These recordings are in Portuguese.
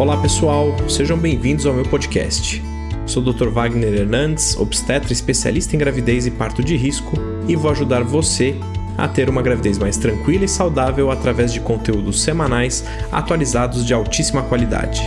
Olá pessoal, sejam bem-vindos ao meu podcast. Sou o Dr. Wagner Hernandes, obstetra especialista em gravidez e parto de risco, e vou ajudar você a ter uma gravidez mais tranquila e saudável através de conteúdos semanais atualizados de altíssima qualidade.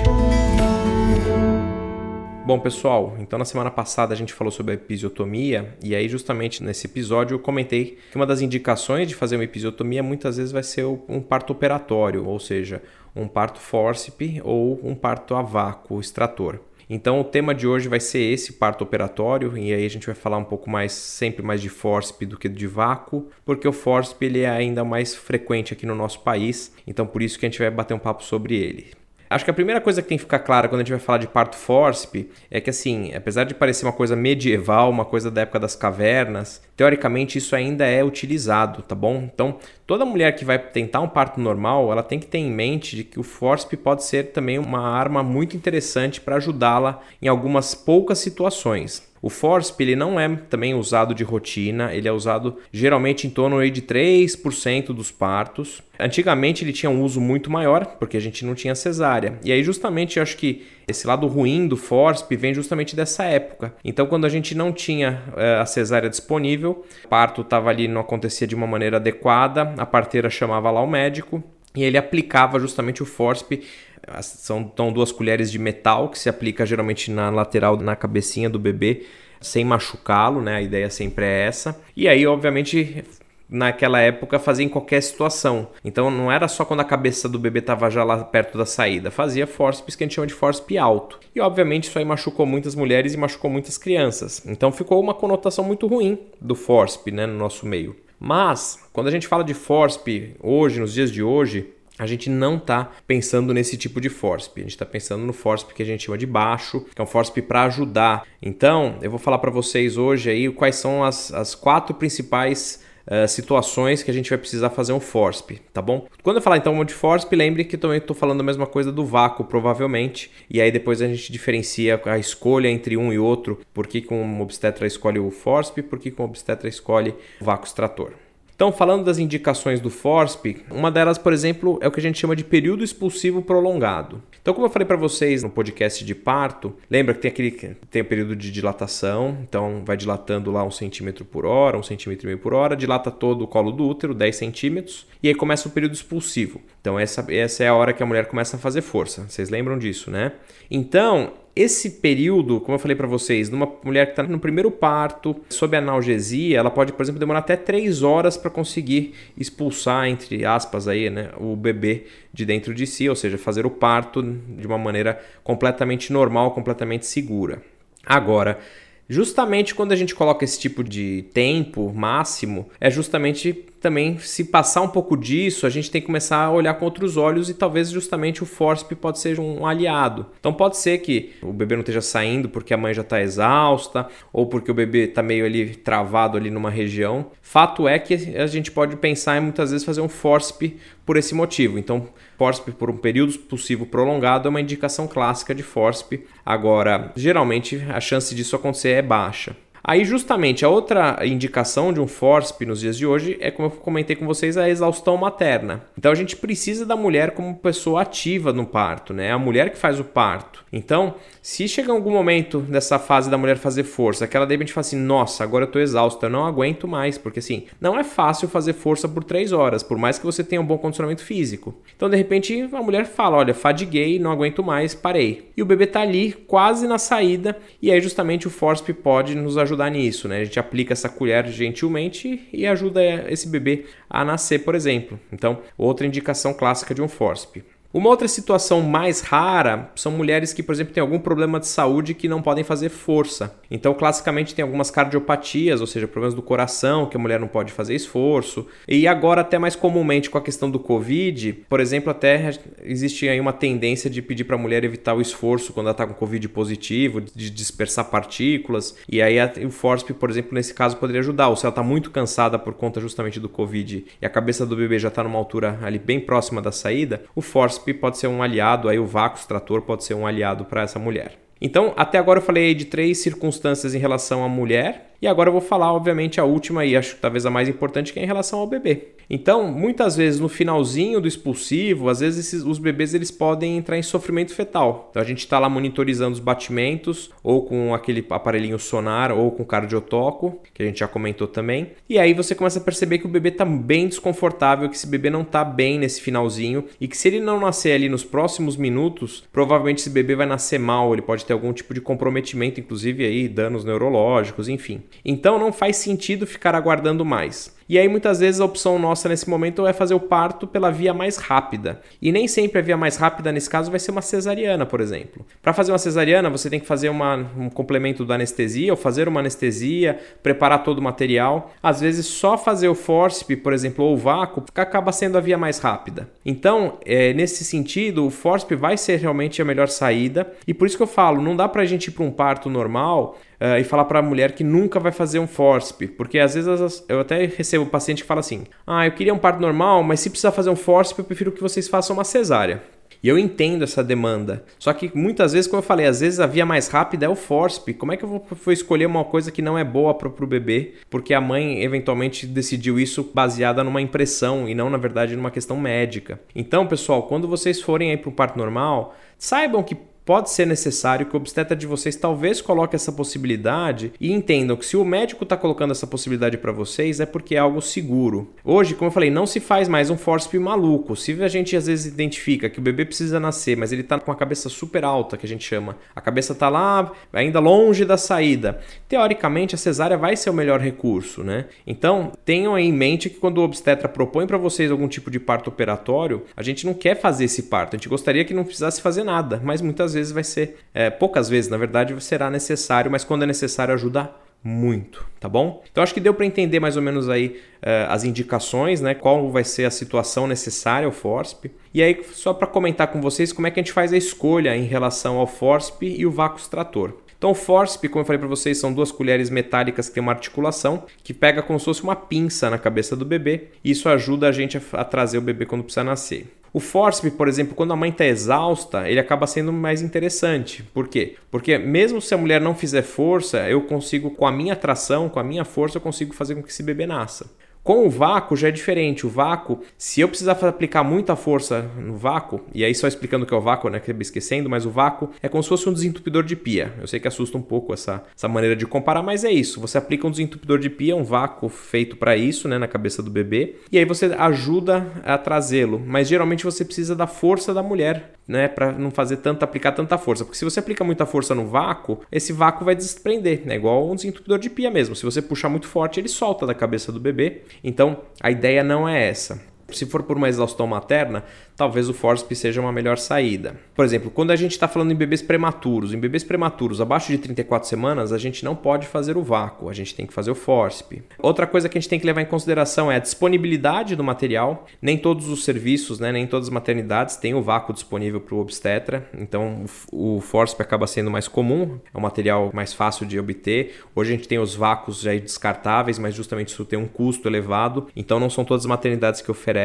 Bom, pessoal, então na semana passada a gente falou sobre a episiotomia e aí justamente nesse episódio eu comentei que uma das indicações de fazer uma episiotomia muitas vezes vai ser um parto operatório, ou seja, um parto fórceps ou um parto a vácuo extrator. Então o tema de hoje vai ser esse parto operatório e aí a gente vai falar um pouco mais sempre mais de fórceps do que de vácuo, porque o fórceps ele é ainda mais frequente aqui no nosso país, então por isso que a gente vai bater um papo sobre ele. Acho que a primeira coisa que tem que ficar clara quando a gente vai falar de parto fórceps é que, assim, apesar de parecer uma coisa medieval, uma coisa da época das cavernas, teoricamente isso ainda é utilizado, tá bom? Então, toda mulher que vai tentar um parto normal, ela tem que ter em mente de que o fórceps pode ser também uma arma muito interessante para ajudá-la em algumas poucas situações. O FORSP ele não é também usado de rotina, ele é usado geralmente em torno de 3% dos partos. Antigamente ele tinha um uso muito maior, porque a gente não tinha cesárea. E aí justamente eu acho que esse lado ruim do FORSP vem justamente dessa época. Então quando a gente não tinha é, a cesárea disponível, o parto estava ali, não acontecia de uma maneira adequada, a parteira chamava lá o médico, e ele aplicava justamente o FORSP são então, duas colheres de metal que se aplica geralmente na lateral, na cabecinha do bebê, sem machucá-lo, né? A ideia sempre é essa. E aí, obviamente, naquela época fazia em qualquer situação. Então não era só quando a cabeça do bebê estava já lá perto da saída, fazia forceps que a gente chama de forceps alto. E obviamente isso aí machucou muitas mulheres e machucou muitas crianças. Então ficou uma conotação muito ruim do forceps né, no nosso meio. Mas quando a gente fala de forceps hoje, nos dias de hoje, a gente não está pensando nesse tipo de forceps. A gente está pensando no forceps que a gente chama de baixo, que é um forceps para ajudar. Então, eu vou falar para vocês hoje aí quais são as, as quatro principais uh, situações que a gente vai precisar fazer um forceps, tá bom? Quando eu falar então de forceps, lembre que também estou falando a mesma coisa do vácuo, provavelmente. E aí depois a gente diferencia a escolha entre um e outro. Por que, que um obstetra escolhe o forceps, por que, que um obstetra escolhe o vácuo extrator. Então, falando das indicações do FORSP, uma delas, por exemplo, é o que a gente chama de período expulsivo prolongado. Então, como eu falei para vocês no podcast de parto, lembra que tem aquele tem o período de dilatação, então vai dilatando lá um centímetro por hora, um centímetro e meio por hora, dilata todo o colo do útero, 10 centímetros, e aí começa o período expulsivo. Então, essa, essa é a hora que a mulher começa a fazer força. Vocês lembram disso, né? Então, esse período, como eu falei para vocês, numa mulher que está no primeiro parto, sob analgesia, ela pode, por exemplo, demorar até 3 horas para conseguir expulsar, entre aspas, aí, né, o bebê de dentro de si, ou seja, fazer o parto de uma maneira completamente normal, completamente segura. Agora, justamente quando a gente coloca esse tipo de tempo máximo, é justamente também, se passar um pouco disso, a gente tem que começar a olhar com outros olhos e talvez justamente o FORSP pode ser um aliado. Então pode ser que o bebê não esteja saindo porque a mãe já está exausta ou porque o bebê está meio ali travado ali numa região. Fato é que a gente pode pensar em muitas vezes fazer um FORSP por esse motivo. Então, FORSP por um período possível prolongado é uma indicação clássica de FORSP. Agora, geralmente a chance disso acontecer é baixa. Aí, justamente, a outra indicação de um FORSP nos dias de hoje é, como eu comentei com vocês, a exaustão materna. Então, a gente precisa da mulher como pessoa ativa no parto, né? É a mulher que faz o parto. Então, se chega algum momento dessa fase da mulher fazer força, que ela de repente fala assim: nossa, agora eu tô exausta, eu não aguento mais, porque assim, não é fácil fazer força por três horas, por mais que você tenha um bom condicionamento físico. Então, de repente, a mulher fala: olha, fadiguei, não aguento mais, parei. E o bebê tá ali, quase na saída, e aí justamente o FORSP pode nos ajudar ajudar nisso, né? A gente aplica essa colher gentilmente e ajuda esse bebê a nascer, por exemplo. Então, outra indicação clássica de um FORSP. Uma outra situação mais rara são mulheres que, por exemplo, têm algum problema de saúde que não podem fazer força. Então, classicamente, tem algumas cardiopatias, ou seja, problemas do coração, que a mulher não pode fazer esforço. E agora, até mais comumente com a questão do Covid, por exemplo, até existe aí uma tendência de pedir para a mulher evitar o esforço quando ela está com Covid positivo, de dispersar partículas. E aí o FORSP, por exemplo, nesse caso poderia ajudar. Ou se ela está muito cansada por conta justamente do Covid e a cabeça do bebê já está numa altura ali bem próxima da saída, o FORSP pode ser um aliado, aí o vácuo extrator pode ser um aliado para essa mulher. Então, até agora eu falei de três circunstâncias em relação à mulher, e agora eu vou falar, obviamente, a última e acho que talvez a mais importante, que é em relação ao bebê. Então, muitas vezes no finalzinho do expulsivo, às vezes esses, os bebês eles podem entrar em sofrimento fetal. Então a gente está lá monitorizando os batimentos, ou com aquele aparelhinho sonar, ou com cardiotoco, que a gente já comentou também. E aí você começa a perceber que o bebê está bem desconfortável, que esse bebê não está bem nesse finalzinho, e que se ele não nascer ali nos próximos minutos, provavelmente esse bebê vai nascer mal, ele pode ter algum tipo de comprometimento, inclusive aí danos neurológicos, enfim. Então não faz sentido ficar aguardando mais. E aí muitas vezes a opção nossa nesse momento é fazer o parto pela via mais rápida. E nem sempre a via mais rápida nesse caso vai ser uma cesariana, por exemplo. Para fazer uma cesariana, você tem que fazer uma, um complemento da anestesia ou fazer uma anestesia, preparar todo o material. Às vezes só fazer o forceps, por exemplo, ou o vácuo, acaba sendo a via mais rápida. Então, é, nesse sentido, o forceps vai ser realmente a melhor saída. E por isso que eu falo, não dá para a gente ir para um parto normal uh, e falar para a mulher que nunca vai fazer um FORSP, porque às vezes eu até recebo paciente que fala assim: "Ah, eu queria um parto normal, mas se precisar fazer um FORSP, eu prefiro que vocês façam uma cesárea". E eu entendo essa demanda. Só que muitas vezes, como eu falei, às vezes a via mais rápida é o FORSP. Como é que eu vou, vou escolher uma coisa que não é boa para o bebê? Porque a mãe eventualmente decidiu isso baseada numa impressão e não, na verdade, numa questão médica. Então, pessoal, quando vocês forem aí para o parto normal, saibam que pode ser necessário que o obstetra de vocês talvez coloque essa possibilidade e entendam que se o médico está colocando essa possibilidade para vocês é porque é algo seguro. Hoje, como eu falei, não se faz mais um forceps maluco. Se a gente às vezes identifica que o bebê precisa nascer, mas ele está com a cabeça super alta, que a gente chama, a cabeça está lá ainda longe da saída, teoricamente a cesárea vai ser o melhor recurso, né? Então, tenham em mente que quando o obstetra propõe para vocês algum tipo de parto operatório, a gente não quer fazer esse parto, a gente gostaria que não precisasse fazer nada, mas muitas vezes vai ser, é, poucas vezes na verdade, será necessário, mas quando é necessário ajuda muito, tá bom? Então acho que deu para entender mais ou menos aí uh, as indicações, né? Qual vai ser a situação necessária ao FORSP. E aí só para comentar com vocês como é que a gente faz a escolha em relação ao FORSP e o vácuo extrator. Então o FORSP, como eu falei para vocês, são duas colheres metálicas que tem uma articulação que pega como se fosse uma pinça na cabeça do bebê. E isso ajuda a gente a trazer o bebê quando precisa nascer. O forceps, por exemplo, quando a mãe está exausta, ele acaba sendo mais interessante. Por quê? Porque mesmo se a mulher não fizer força, eu consigo, com a minha tração, com a minha força, eu consigo fazer com que esse bebê nasça. Com o vácuo já é diferente. O vácuo, se eu precisar aplicar muita força no vácuo, e aí só explicando o que é o vácuo, né, que eu esquecendo, mas o vácuo é como se fosse um desentupidor de pia. Eu sei que assusta um pouco essa, essa maneira de comparar, mas é isso. Você aplica um desentupidor de pia, um vácuo feito para isso, né, na cabeça do bebê, e aí você ajuda a trazê-lo. Mas geralmente você precisa da força da mulher né, para não fazer tanta aplicar tanta força, porque se você aplica muita força no vácuo, esse vácuo vai desprender, né, igual um desentupidor de pia mesmo. Se você puxar muito forte, ele solta da cabeça do bebê. Então, a ideia não é essa. Se for por uma exaustão materna, talvez o FORSP seja uma melhor saída. Por exemplo, quando a gente está falando em bebês prematuros, em bebês prematuros abaixo de 34 semanas, a gente não pode fazer o vácuo, a gente tem que fazer o FORSP. Outra coisa que a gente tem que levar em consideração é a disponibilidade do material. Nem todos os serviços, né, nem todas as maternidades têm o vácuo disponível para o obstetra, então o FORSP acaba sendo mais comum, é um material mais fácil de obter. Hoje a gente tem os vácuos já descartáveis, mas justamente isso tem um custo elevado, então não são todas as maternidades que oferecem.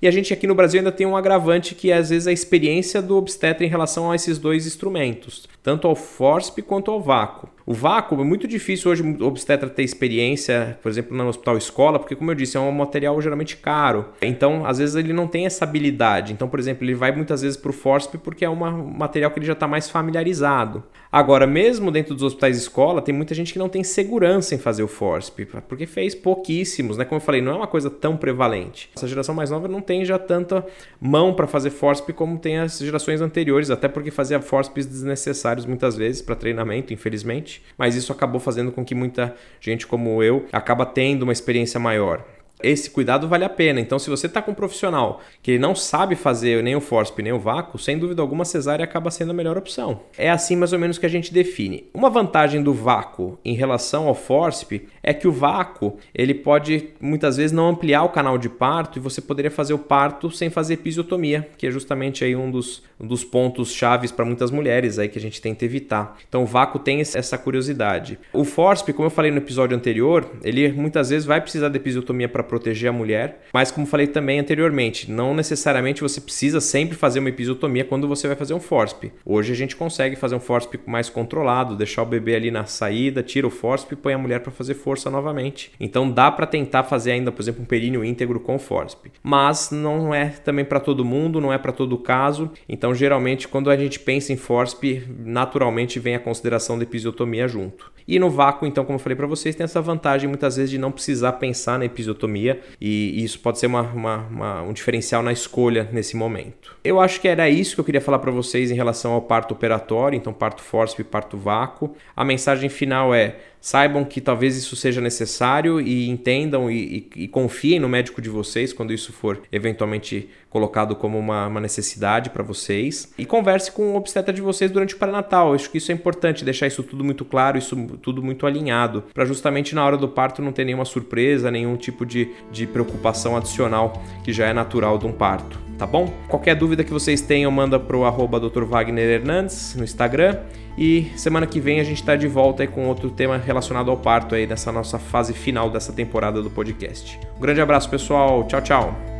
E a gente aqui no Brasil ainda tem um agravante que é às vezes a experiência do obstetra em relação a esses dois instrumentos, tanto ao FORSP quanto ao vácuo. O vácuo é muito difícil hoje o obstetra ter experiência, por exemplo, no hospital escola, porque como eu disse, é um material geralmente caro. Então, às vezes ele não tem essa habilidade. Então, por exemplo, ele vai muitas vezes para o FORSP porque é um material que ele já está mais familiarizado. Agora, mesmo dentro dos hospitais escola, tem muita gente que não tem segurança em fazer o FORSP, porque fez pouquíssimos, né? Como eu falei, não é uma coisa tão prevalente. Essa geração mais nova não tem já tanta mão para fazer FORSP como tem as gerações anteriores, até porque fazia FORSPs desnecessários muitas vezes para treinamento, infelizmente. Mas isso acabou fazendo com que muita gente como eu acaba tendo uma experiência maior esse cuidado vale a pena. Então, se você está com um profissional que não sabe fazer nem o FORSP nem o vácuo, sem dúvida alguma, cesárea acaba sendo a melhor opção. É assim mais ou menos que a gente define. Uma vantagem do vácuo em relação ao FORSP é que o vácuo ele pode muitas vezes não ampliar o canal de parto e você poderia fazer o parto sem fazer episiotomia, que é justamente aí um dos, um dos pontos chaves para muitas mulheres aí que a gente tenta evitar. Então, o vácuo tem essa curiosidade. O FORSP, como eu falei no episódio anterior, ele muitas vezes vai precisar de episiotomia para proteger a mulher. Mas como falei também anteriormente, não necessariamente você precisa sempre fazer uma episiotomia quando você vai fazer um FORSP. Hoje a gente consegue fazer um FORSP mais controlado, deixar o bebê ali na saída, tira o FORSP e põe a mulher para fazer força novamente. Então dá para tentar fazer ainda, por exemplo, um períneo íntegro com FORSP. Mas não é também para todo mundo, não é para todo caso. Então geralmente quando a gente pensa em FORSP, naturalmente vem a consideração da episiotomia junto. E no vácuo, então, como eu falei para vocês, tem essa vantagem muitas vezes de não precisar pensar na episiotomia e isso pode ser uma, uma, uma, um diferencial na escolha nesse momento. Eu acho que era isso que eu queria falar para vocês em relação ao parto operatório, então parto forceps e parto vácuo. A mensagem final é saibam que talvez isso seja necessário e entendam e, e, e, confiem no médico de vocês quando isso for eventualmente colocado como uma, uma necessidade para vocês. E converse com o obstetra de vocês durante o pré-natal. Acho que isso é importante, deixar isso tudo muito claro, isso tudo muito alinhado, para justamente na hora do parto não ter nenhuma surpresa, nenhum tipo de, de preocupação adicional que já é natural de um parto. Tá bom? Qualquer dúvida que vocês tenham, manda pro arroba Dr. Wagner Hernandes no Instagram. E semana que vem a gente está de volta com outro tema relacionado ao parto aí nessa nossa fase final dessa temporada do podcast. Um grande abraço, pessoal. Tchau, tchau.